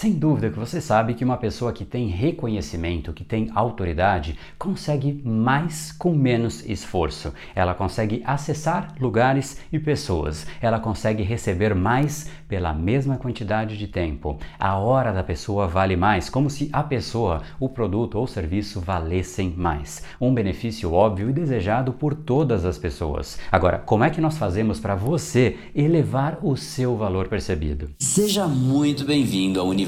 Sem dúvida que você sabe que uma pessoa que tem reconhecimento, que tem autoridade, consegue mais com menos esforço. Ela consegue acessar lugares e pessoas. Ela consegue receber mais pela mesma quantidade de tempo. A hora da pessoa vale mais, como se a pessoa, o produto ou serviço valessem mais. Um benefício óbvio e desejado por todas as pessoas. Agora, como é que nós fazemos para você elevar o seu valor percebido? Seja muito bem-vindo ao universo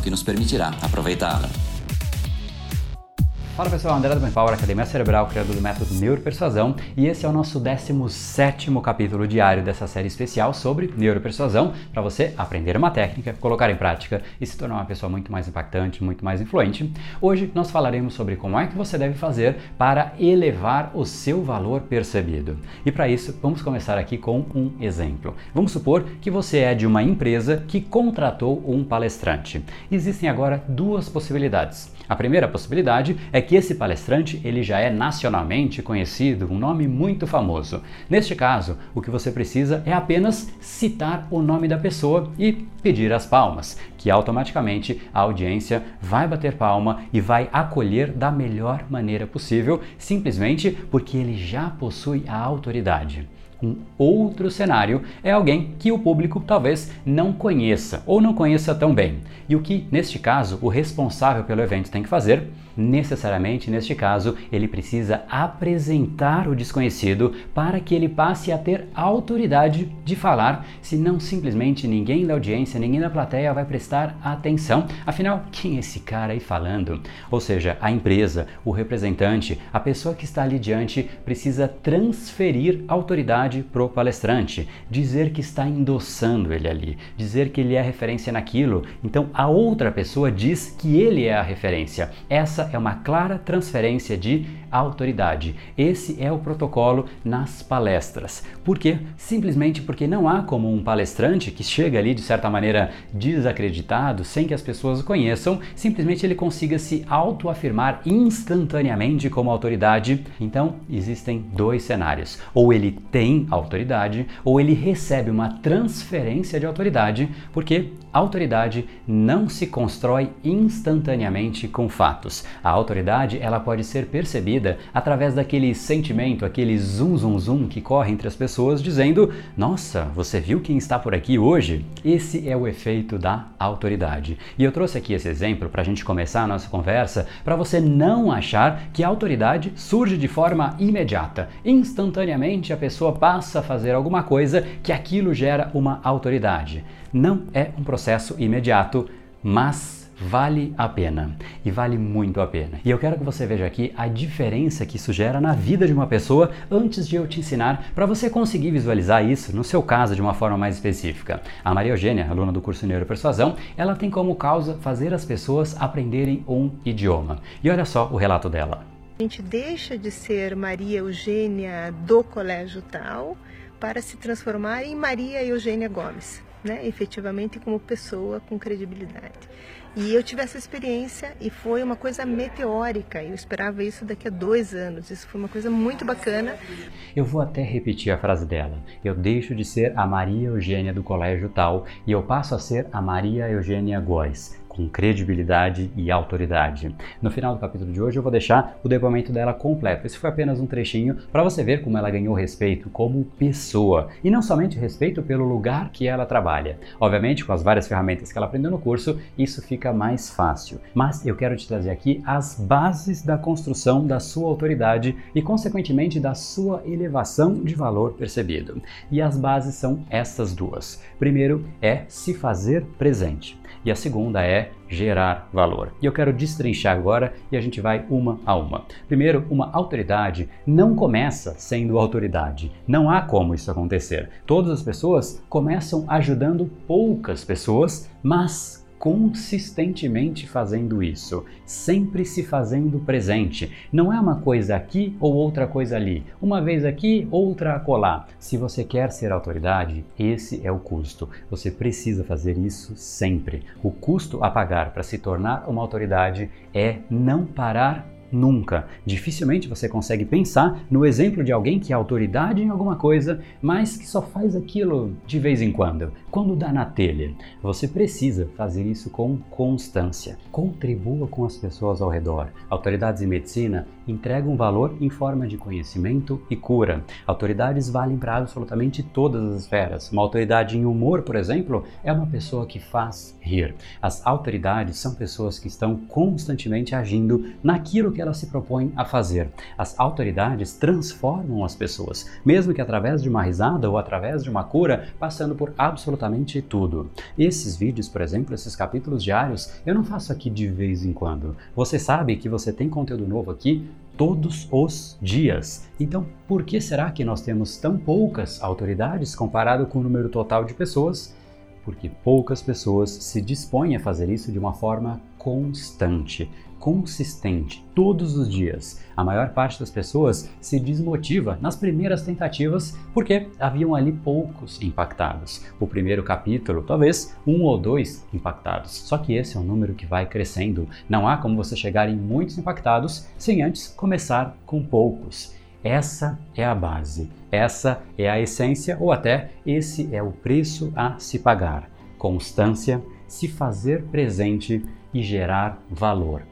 que nos permitirá aproveitá-la. Fala pessoal, André do Power, Academia Cerebral, criador do método Neuropersuasão, e esse é o nosso 17 capítulo diário dessa série especial sobre neuropersuasão, para você aprender uma técnica, colocar em prática e se tornar uma pessoa muito mais impactante, muito mais influente. Hoje nós falaremos sobre como é que você deve fazer para elevar o seu valor percebido. E para isso, vamos começar aqui com um exemplo. Vamos supor que você é de uma empresa que contratou um palestrante. Existem agora duas possibilidades. A primeira possibilidade é que esse palestrante ele já é nacionalmente conhecido, um nome muito famoso. Neste caso, o que você precisa é apenas citar o nome da pessoa e pedir as palmas, que automaticamente a audiência vai bater palma e vai acolher da melhor maneira possível, simplesmente porque ele já possui a autoridade. Um outro cenário é alguém que o público talvez não conheça ou não conheça tão bem. E o que, neste caso, o responsável pelo evento tem que fazer necessariamente neste caso, ele precisa apresentar o desconhecido para que ele passe a ter autoridade de falar, senão simplesmente ninguém da audiência, ninguém da plateia vai prestar atenção. Afinal, quem é esse cara aí falando? Ou seja, a empresa, o representante, a pessoa que está ali diante precisa transferir autoridade pro palestrante, dizer que está endossando ele ali, dizer que ele é referência naquilo. Então a outra pessoa diz que ele é a referência. Essa essa é uma clara transferência de autoridade. Esse é o protocolo nas palestras. Por quê? Simplesmente porque não há como um palestrante que chega ali de certa maneira desacreditado, sem que as pessoas o conheçam, simplesmente ele consiga se autoafirmar instantaneamente como autoridade. Então, existem dois cenários. Ou ele tem autoridade, ou ele recebe uma transferência de autoridade, porque autoridade não se constrói instantaneamente com fatos. A autoridade, ela pode ser percebida vida através daquele sentimento, aquele zum zum zum que corre entre as pessoas dizendo: "Nossa, você viu quem está por aqui hoje?". Esse é o efeito da autoridade. E eu trouxe aqui esse exemplo para a gente começar a nossa conversa, para você não achar que a autoridade surge de forma imediata. Instantaneamente a pessoa passa a fazer alguma coisa que aquilo gera uma autoridade. Não é um processo imediato, mas vale a pena e vale muito a pena. E eu quero que você veja aqui a diferença que isso gera na vida de uma pessoa antes de eu te ensinar para você conseguir visualizar isso no seu caso de uma forma mais específica. A Maria Eugênia, aluna do curso Neuropersuasão, ela tem como causa fazer as pessoas aprenderem um idioma. E olha só o relato dela. A gente deixa de ser Maria Eugênia do colégio tal para se transformar em Maria Eugênia Gomes, né? efetivamente como pessoa com credibilidade. E eu tive essa experiência e foi uma coisa meteórica. Eu esperava isso daqui a dois anos. Isso foi uma coisa muito bacana. Eu vou até repetir a frase dela. Eu deixo de ser a Maria Eugênia do colégio tal e eu passo a ser a Maria Eugênia Góes com credibilidade e autoridade. No final do capítulo de hoje eu vou deixar o depoimento dela completo. Esse foi apenas um trechinho para você ver como ela ganhou respeito como pessoa e não somente respeito pelo lugar que ela trabalha. Obviamente, com as várias ferramentas que ela aprendeu no curso, isso fica mais fácil. Mas eu quero te trazer aqui as bases da construção da sua autoridade e, consequentemente, da sua elevação de valor percebido. E as bases são essas duas. Primeiro é se fazer presente e a segunda é gerar valor. E eu quero destrinchar agora e a gente vai uma a uma. Primeiro, uma autoridade não começa sendo autoridade. Não há como isso acontecer. Todas as pessoas começam ajudando poucas pessoas, mas consistentemente fazendo isso, sempre se fazendo presente. Não é uma coisa aqui ou outra coisa ali, uma vez aqui, outra acolá. Se você quer ser autoridade, esse é o custo. Você precisa fazer isso sempre. O custo a pagar para se tornar uma autoridade é não parar Nunca. Dificilmente você consegue pensar no exemplo de alguém que é autoridade em alguma coisa, mas que só faz aquilo de vez em quando, quando dá na telha. Você precisa fazer isso com constância. Contribua com as pessoas ao redor. Autoridades em medicina entregam valor em forma de conhecimento e cura. Autoridades valem para absolutamente todas as esferas. Uma autoridade em humor, por exemplo, é uma pessoa que faz rir. As autoridades são pessoas que estão constantemente agindo naquilo ela se propõe a fazer. As autoridades transformam as pessoas, mesmo que através de uma risada ou através de uma cura, passando por absolutamente tudo. Esses vídeos, por exemplo, esses capítulos diários, eu não faço aqui de vez em quando. Você sabe que você tem conteúdo novo aqui todos os dias. Então, por que será que nós temos tão poucas autoridades comparado com o número total de pessoas? Porque poucas pessoas se dispõem a fazer isso de uma forma constante consistente todos os dias. A maior parte das pessoas se desmotiva nas primeiras tentativas porque haviam ali poucos impactados. O primeiro capítulo, talvez um ou dois impactados. Só que esse é um número que vai crescendo. Não há como você chegar em muitos impactados sem antes começar com poucos. Essa é a base, essa é a essência ou até esse é o preço a se pagar. Constância, se fazer presente e gerar valor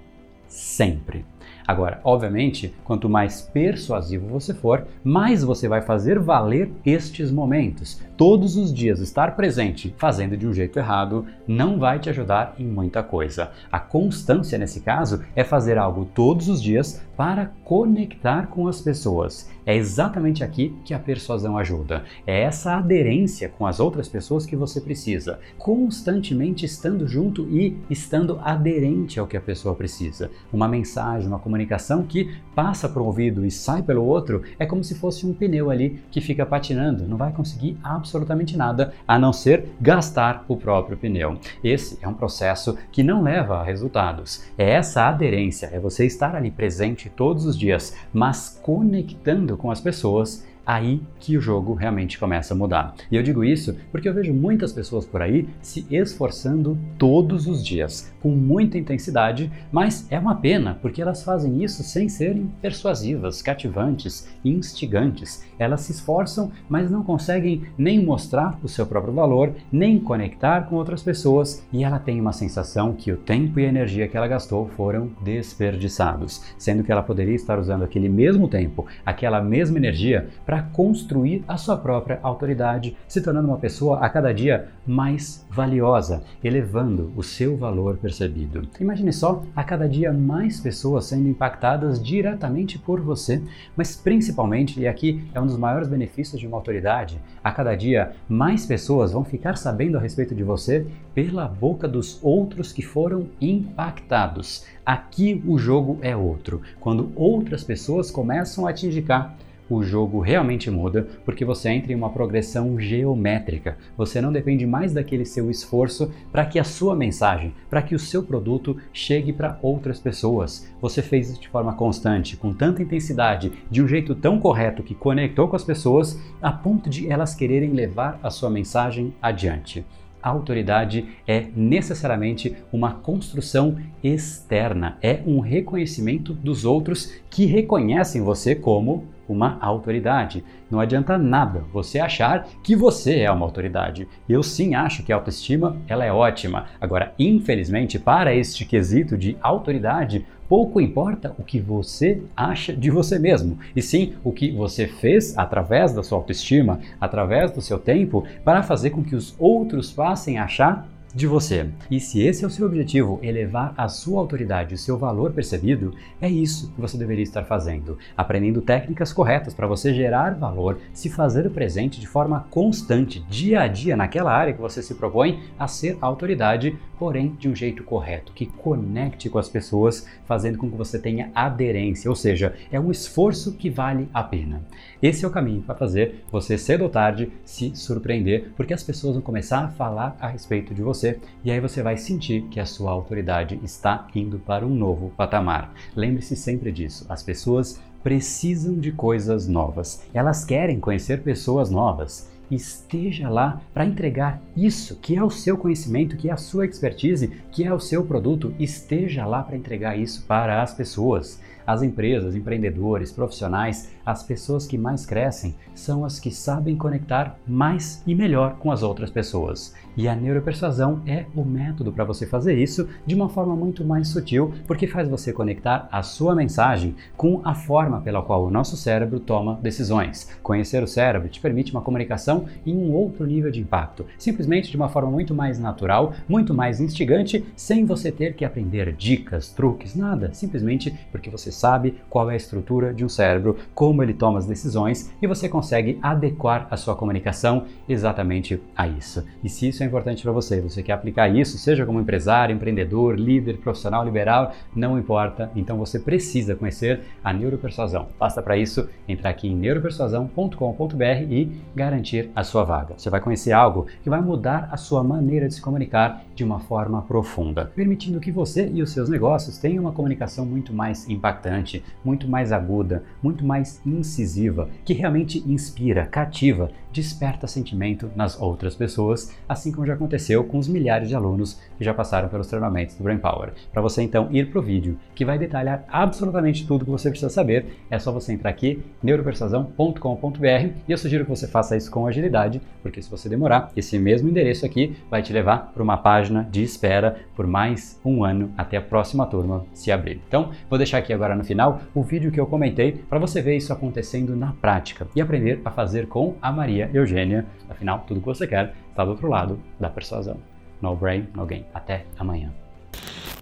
sempre. Agora, obviamente, quanto mais persuasivo você for, mais você vai fazer valer estes momentos. Todos os dias estar presente fazendo de um jeito errado não vai te ajudar em muita coisa. A constância nesse caso é fazer algo todos os dias para conectar com as pessoas. É exatamente aqui que a persuasão ajuda. É essa aderência com as outras pessoas que você precisa, constantemente estando junto e estando aderente ao que a pessoa precisa. Uma mensagem, uma comunicação que passa por um ouvido e sai pelo outro é como se fosse um pneu ali que fica patinando, não vai conseguir absolutamente nada a não ser gastar o próprio pneu. Esse é um processo que não leva a resultados. É essa aderência, é você estar ali presente todos os dias, mas conectando com as pessoas aí que o jogo realmente começa a mudar. E eu digo isso porque eu vejo muitas pessoas por aí se esforçando todos os dias, com muita intensidade, mas é uma pena porque elas fazem isso sem serem persuasivas, cativantes, instigantes. Elas se esforçam, mas não conseguem nem mostrar o seu próprio valor, nem conectar com outras pessoas, e ela tem uma sensação que o tempo e a energia que ela gastou foram desperdiçados, sendo que ela poderia estar usando aquele mesmo tempo, aquela mesma energia para construir a sua própria autoridade, se tornando uma pessoa a cada dia mais valiosa, elevando o seu valor percebido. Imagine só a cada dia mais pessoas sendo impactadas diretamente por você, mas principalmente, e aqui é um dos maiores benefícios de uma autoridade, a cada dia mais pessoas vão ficar sabendo a respeito de você pela boca dos outros que foram impactados. Aqui o jogo é outro, quando outras pessoas começam a te indicar o jogo realmente muda porque você entra em uma progressão geométrica. Você não depende mais daquele seu esforço para que a sua mensagem, para que o seu produto chegue para outras pessoas. Você fez isso de forma constante, com tanta intensidade, de um jeito tão correto que conectou com as pessoas a ponto de elas quererem levar a sua mensagem adiante. A autoridade é necessariamente uma construção externa, é um reconhecimento dos outros que reconhecem você como uma autoridade. Não adianta nada você achar que você é uma autoridade. Eu sim acho que a autoestima ela é ótima. Agora, infelizmente, para este quesito de autoridade, pouco importa o que você acha de você mesmo, e sim o que você fez através da sua autoestima, através do seu tempo, para fazer com que os outros passem a achar de você. E se esse é o seu objetivo, elevar a sua autoridade, o seu valor percebido, é isso que você deveria estar fazendo, aprendendo técnicas corretas para você gerar valor, se fazer presente de forma constante, dia a dia, naquela área que você se propõe a ser autoridade, porém de um jeito correto, que conecte com as pessoas, fazendo com que você tenha aderência, ou seja, é um esforço que vale a pena. Esse é o caminho para fazer você cedo ou tarde se surpreender, porque as pessoas vão começar a falar a respeito de você você e aí você vai sentir que a sua autoridade está indo para um novo patamar. Lembre-se sempre disso. As pessoas precisam de coisas novas. Elas querem conhecer pessoas novas esteja lá para entregar isso, que é o seu conhecimento, que é a sua expertise, que é o seu produto, esteja lá para entregar isso para as pessoas. As empresas, empreendedores, profissionais, as pessoas que mais crescem são as que sabem conectar mais e melhor com as outras pessoas. E a neuropersuasão é o método para você fazer isso de uma forma muito mais sutil, porque faz você conectar a sua mensagem com a forma pela qual o nosso cérebro toma decisões. Conhecer o cérebro te permite uma comunicação em um outro nível de impacto, simplesmente de uma forma muito mais natural, muito mais instigante, sem você ter que aprender dicas, truques, nada, simplesmente porque você sabe qual é a estrutura de um cérebro, como ele toma as decisões e você consegue adequar a sua comunicação exatamente a isso. E se isso é importante para você, você quer aplicar isso, seja como empresário, empreendedor, líder, profissional liberal, não importa, então você precisa conhecer a neuropersuasão. Basta para isso entrar aqui em neuropersuasão.com.br e garantir a sua vaga. Você vai conhecer algo que vai mudar a sua maneira de se comunicar de uma forma profunda, permitindo que você e os seus negócios tenham uma comunicação muito mais impactante, muito mais aguda, muito mais incisiva, que realmente inspira, cativa, desperta sentimento nas outras pessoas, assim como já aconteceu com os milhares de alunos que já passaram pelos treinamentos do Brain Power. Para você então ir para o vídeo que vai detalhar absolutamente tudo que você precisa saber, é só você entrar aqui neuropersuasão.com.br e eu sugiro que você faça isso com agilidade, porque se você demorar, esse mesmo endereço aqui vai te levar para uma página de espera por mais um ano até a próxima turma se abrir. Então, vou deixar aqui agora no final o vídeo que eu comentei para você ver isso acontecendo na prática e aprender a fazer com a Maria Eugênia. Afinal, tudo que você quer está do outro lado da persuasão. No brain, no gain. Até amanhã.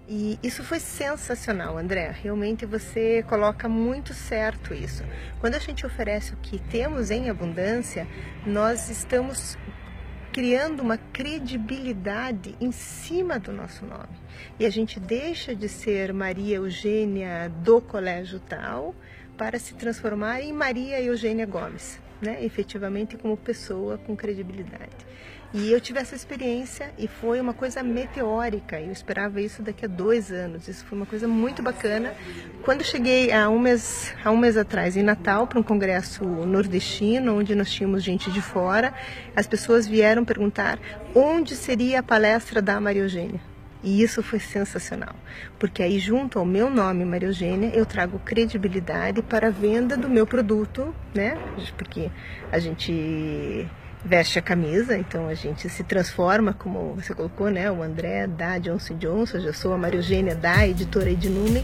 E isso foi sensacional, André. Realmente você coloca muito certo isso. Quando a gente oferece o que temos em abundância, nós estamos criando uma credibilidade em cima do nosso nome. E a gente deixa de ser Maria Eugênia do colégio tal para se transformar em Maria Eugênia Gomes, né? efetivamente como pessoa com credibilidade. E eu tive essa experiência e foi uma coisa meteórica. Eu esperava isso daqui a dois anos. Isso foi uma coisa muito bacana. Quando cheguei há um mês, há um mês atrás em Natal para um congresso nordestino, onde nós tínhamos gente de fora, as pessoas vieram perguntar onde seria a palestra da Maria Eugênia. E isso foi sensacional, porque aí junto ao meu nome, Maria Eugênia, eu trago credibilidade para a venda do meu produto, né? Porque a gente veste a camisa, então a gente se transforma, como você colocou, né? O André da Johnson Johnson, eu sou a Maria Eugênia da editora Ednume.